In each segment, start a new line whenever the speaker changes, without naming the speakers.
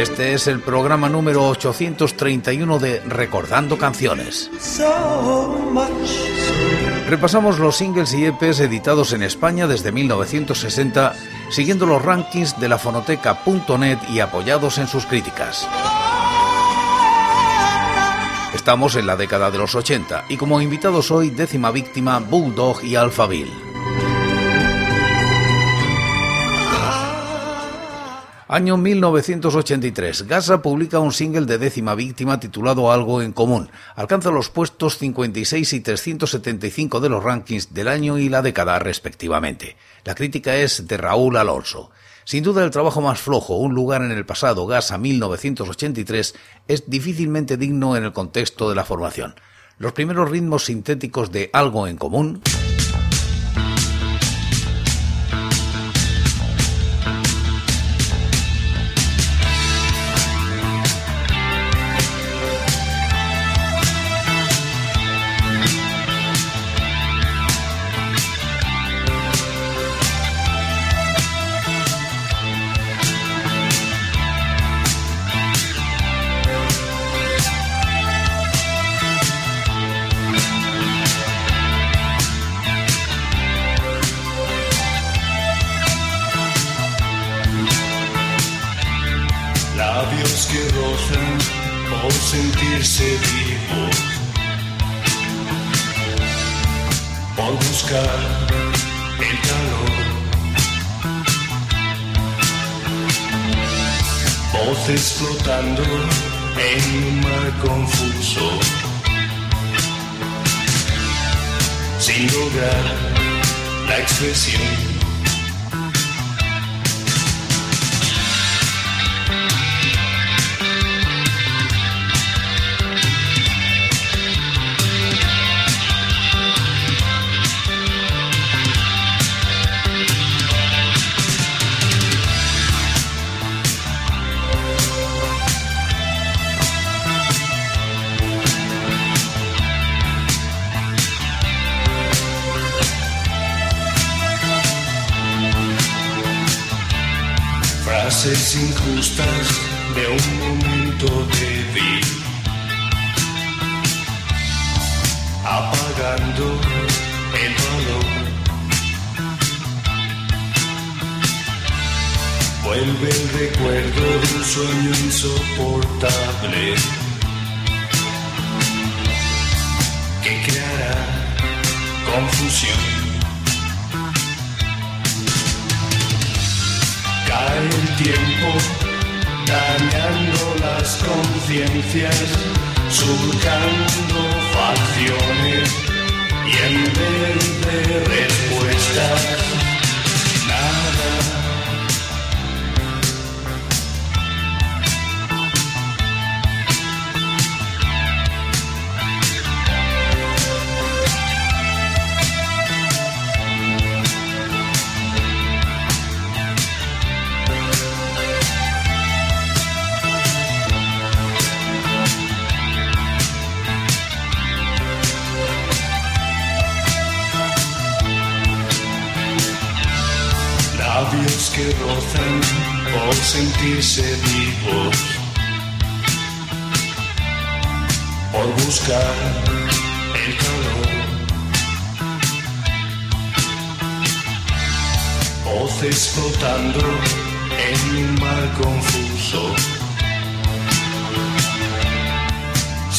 Este es el programa número 831 de Recordando Canciones. Repasamos los singles y EPs editados en España desde 1960, siguiendo los rankings de la fonoteca.net y apoyados en sus críticas. Estamos en la década de los 80 y como invitados hoy décima víctima Bulldog y Alphaville. Año 1983. Gaza publica un single de décima víctima titulado Algo en Común. Alcanza los puestos 56 y 375 de los rankings del año y la década respectivamente. La crítica es de Raúl Alonso. Sin duda el trabajo más flojo, Un lugar en el pasado, Gaza 1983, es difícilmente digno en el contexto de la formación. Los primeros ritmos sintéticos de Algo en Común
el calor. Voces flotando en un mar confuso. Sin lograr la expresión. Injustas de un momento débil, apagando el valor. Vuelve el recuerdo de un sueño insoportable que creará confusión. Tiempo, dañando las conciencias, surcando facciones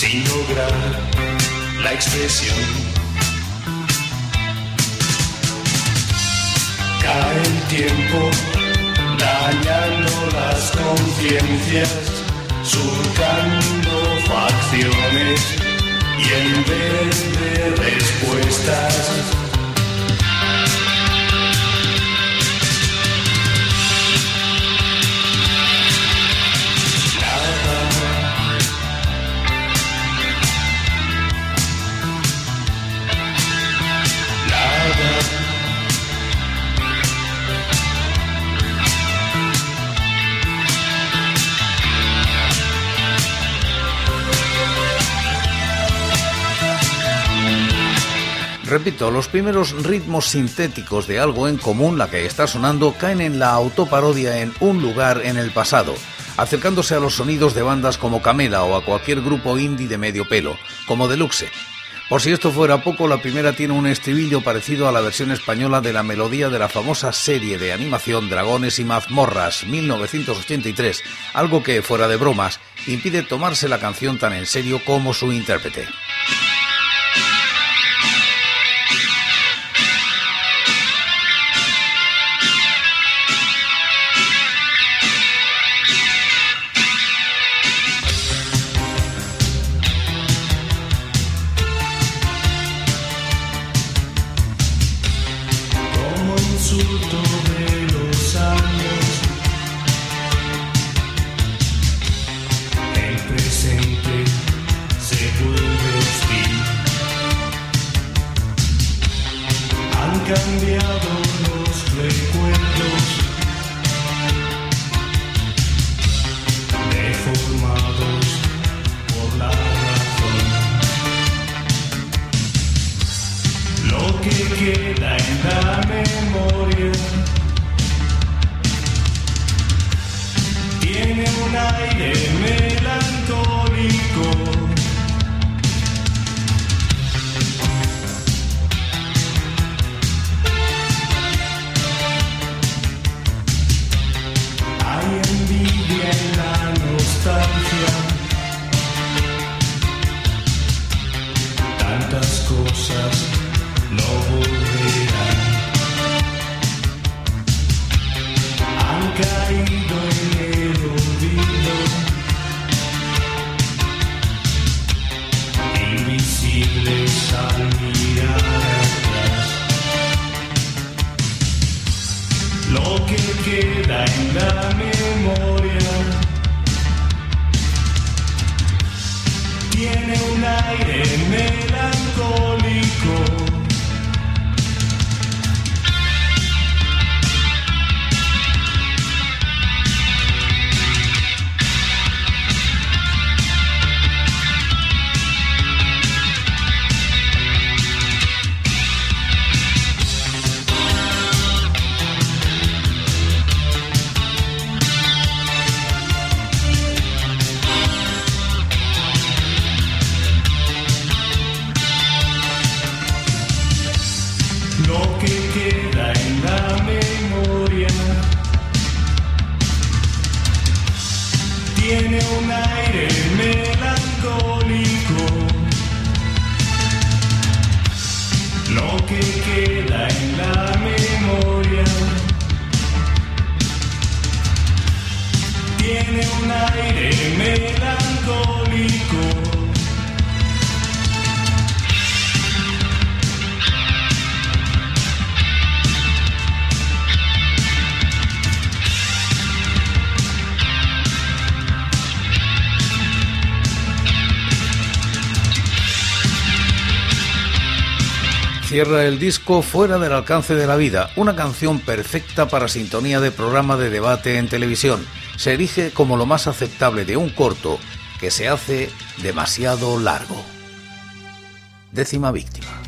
sin lograr la expresión. Cae el tiempo, dañando las conciencias, surcando facciones y en vez de respuestas Repito, los primeros ritmos sintéticos de algo en común, la que está sonando, caen en la autoparodia en un lugar en el pasado, acercándose a los sonidos de bandas como Camela o a cualquier grupo indie de medio pelo, como Deluxe. Por si esto fuera poco, la primera tiene un estribillo parecido a la versión española de la melodía de la famosa serie de animación Dragones y Mazmorras 1983, algo que, fuera de bromas, impide tomarse la canción tan en serio como su intérprete. Cierra el disco Fuera del alcance de la vida, una canción perfecta para sintonía de programa de debate en televisión. Se erige como lo más aceptable de un corto que se hace demasiado largo. Décima víctima.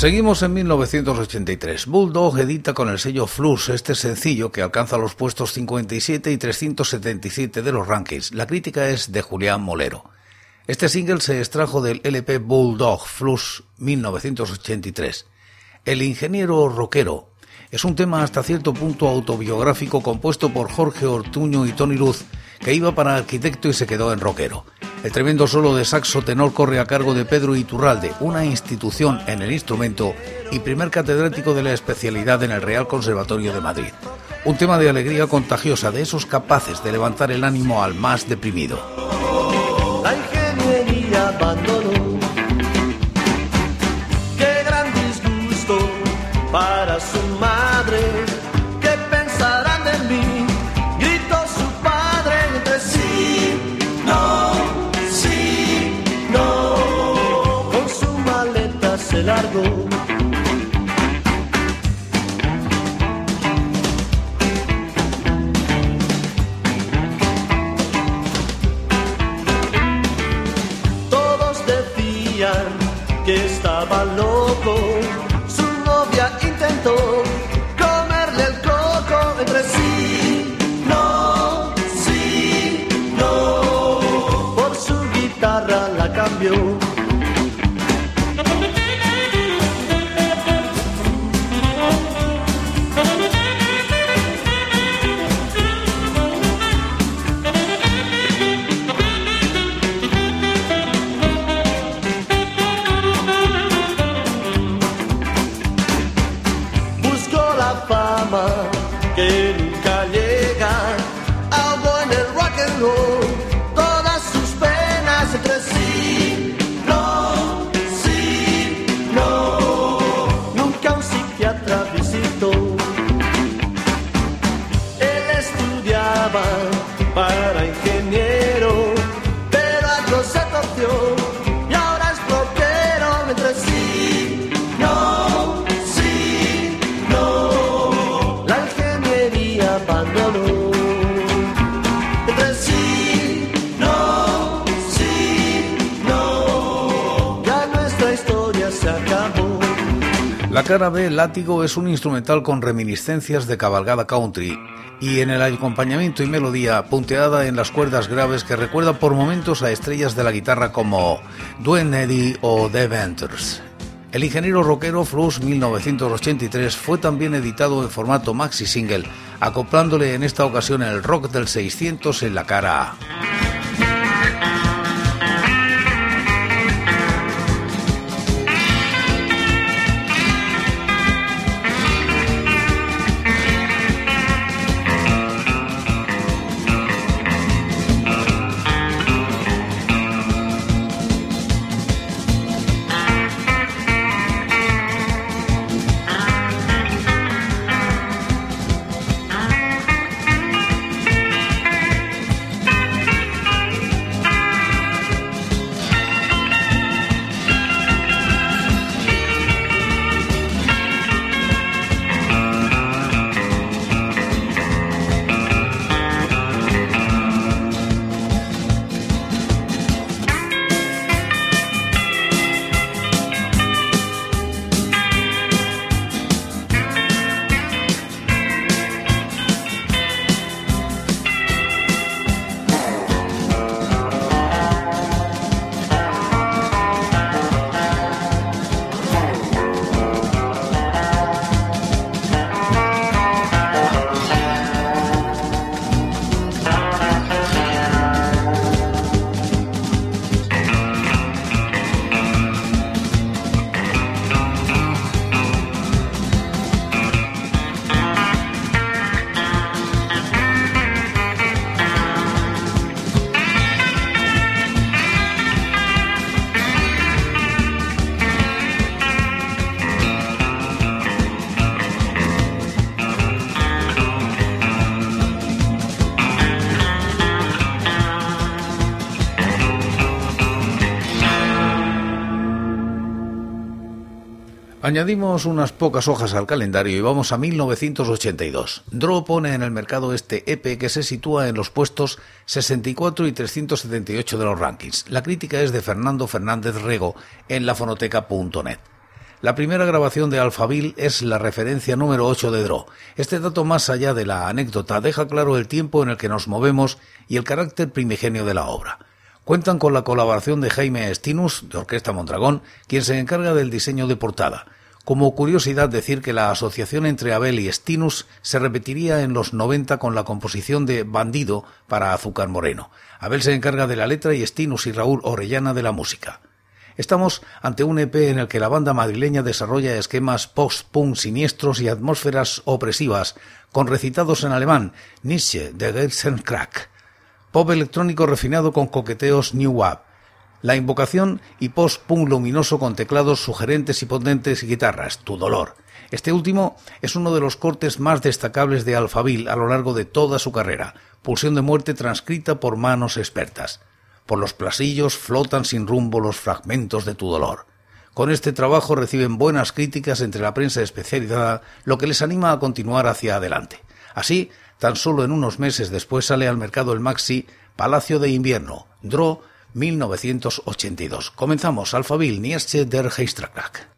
Seguimos en 1983. Bulldog edita con el sello Flux este sencillo que alcanza los puestos 57 y 377 de los rankings. La crítica es de Julián Molero. Este single se extrajo del LP Bulldog Flux 1983. El ingeniero rockero es un tema hasta cierto punto autobiográfico compuesto por Jorge Ortuño y Tony Luz, que iba para arquitecto y se quedó en rockero. El tremendo solo de saxo tenor corre a cargo de Pedro Iturralde, una institución en el instrumento y primer catedrático de la especialidad en el Real Conservatorio de Madrid. Un tema de alegría contagiosa de esos capaces de levantar el ánimo al más deprimido.
La ingeniería abandonó. Qué gran disgusto para su maleta se La
cara B, Látigo, es un instrumental con reminiscencias de cabalgada country y en el acompañamiento y melodía punteada en las cuerdas graves que recuerda por momentos a estrellas de la guitarra como Dwayne Eddy o The Ventures. El ingeniero rockero Flux 1983 fue también editado en formato maxi single, acoplándole en esta ocasión el rock del 600 en la cara. Añadimos unas pocas hojas al calendario y vamos a 1982. Draw pone en el mercado este EP que se sitúa en los puestos 64 y 378 de los rankings. La crítica es de Fernando Fernández Rego en lafonoteca.net. La primera grabación de Alphaville es la referencia número 8 de Draw. Este dato, más allá de la anécdota, deja claro el tiempo en el que nos movemos y el carácter primigenio de la obra. Cuentan con la colaboración de Jaime Estinus, de Orquesta Mondragón, quien se encarga del diseño de portada. Como curiosidad decir que la asociación entre Abel y Estinus se repetiría en los 90 con la composición de Bandido para Azúcar Moreno. Abel se encarga de la letra y Estinus y Raúl Orellana de la música. Estamos ante un EP en el que la banda madrileña desarrolla esquemas post-punk siniestros y atmósferas opresivas, con recitados en alemán, Nietzsche de Crack, pop electrónico refinado con coqueteos New Wave, la invocación y post-punk luminoso con teclados sugerentes y potentes y guitarras, Tu Dolor. Este último es uno de los cortes más destacables de Alphaville a lo largo de toda su carrera, pulsión de muerte transcrita por manos expertas. Por los plasillos flotan sin rumbo los fragmentos de tu dolor. Con este trabajo reciben buenas críticas entre la prensa especializada, lo que les anima a continuar hacia adelante. Así, tan solo en unos meses después sale al mercado el maxi Palacio de Invierno, Dro 1982. Comenzamos Alphaville Nietzsche der Heistrack.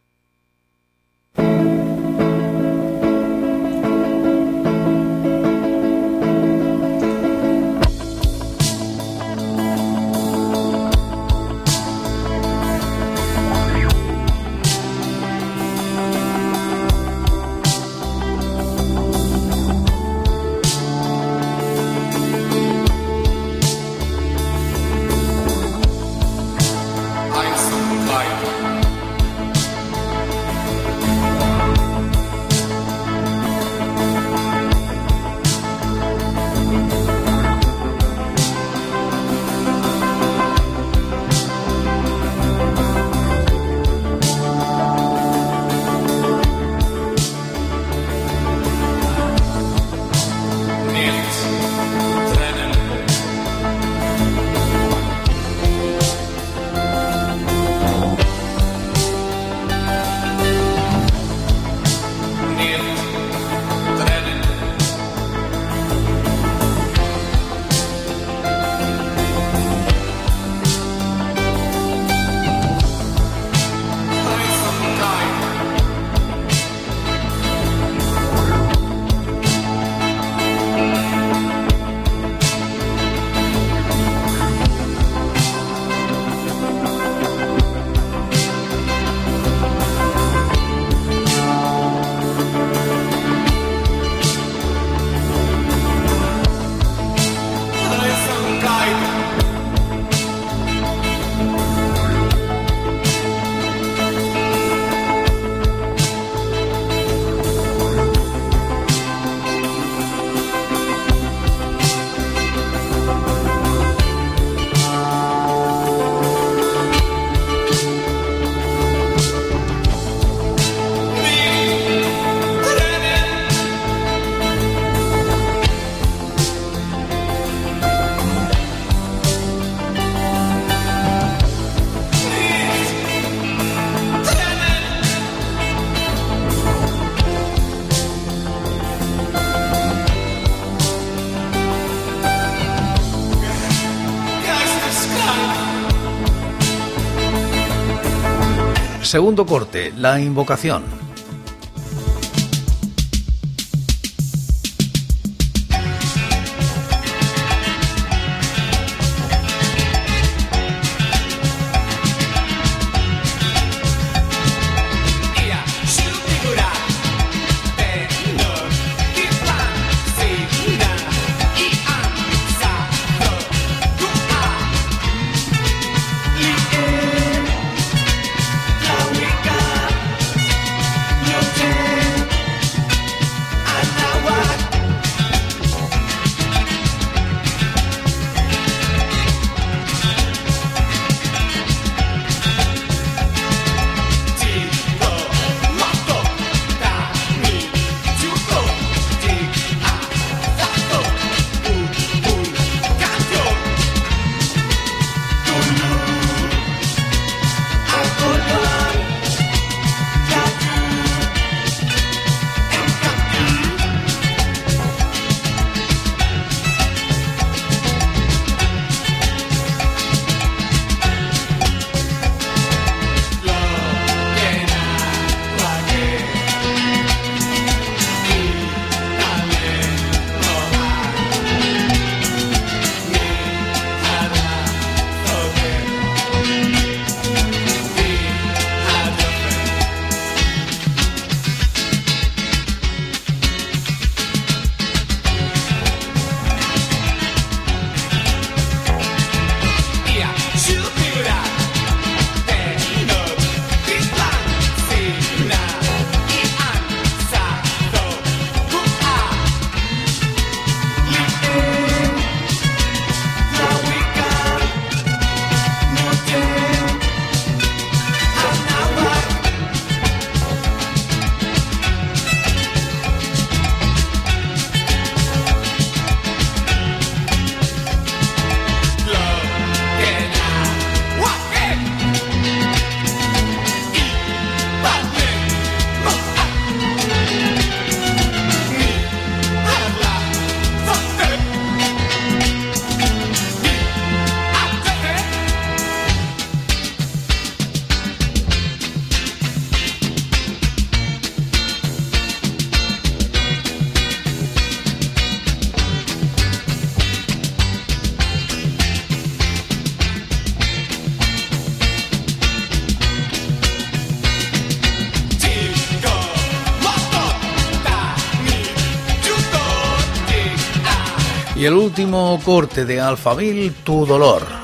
Segundo corte, la invocación.
Y el último corte de Alphaville, Tu Dolor.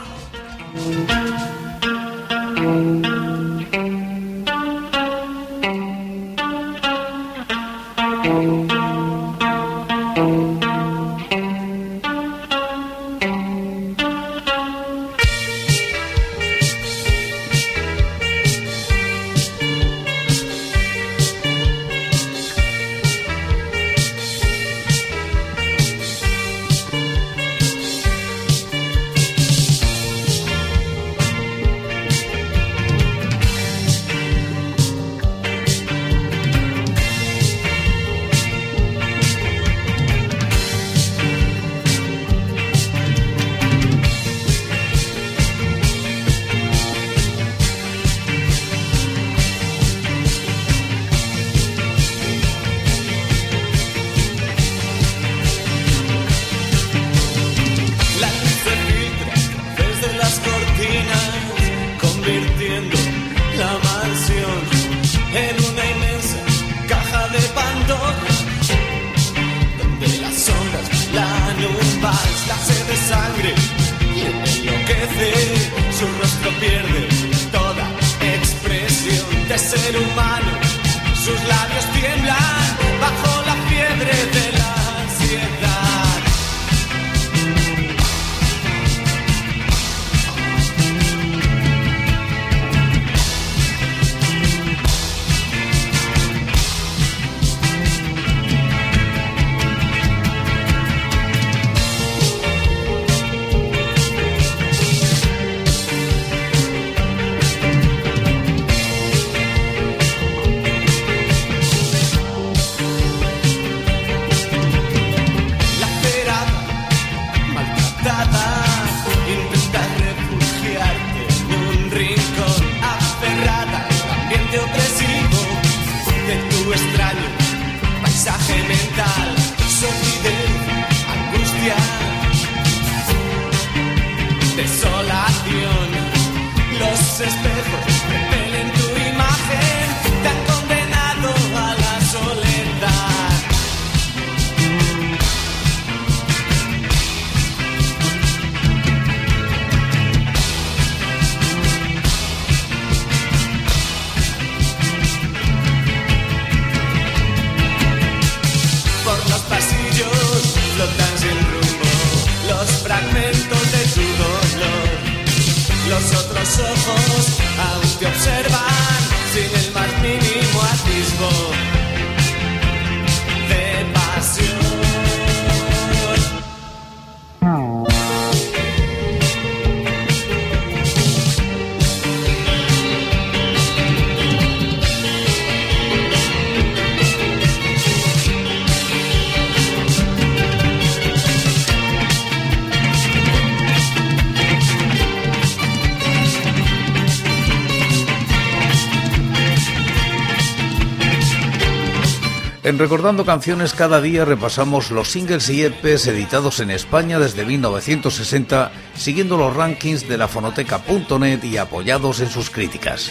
En Recordando Canciones cada día repasamos los singles y EPs editados en España desde 1960, siguiendo los rankings de la fonoteca.net y apoyados en sus críticas.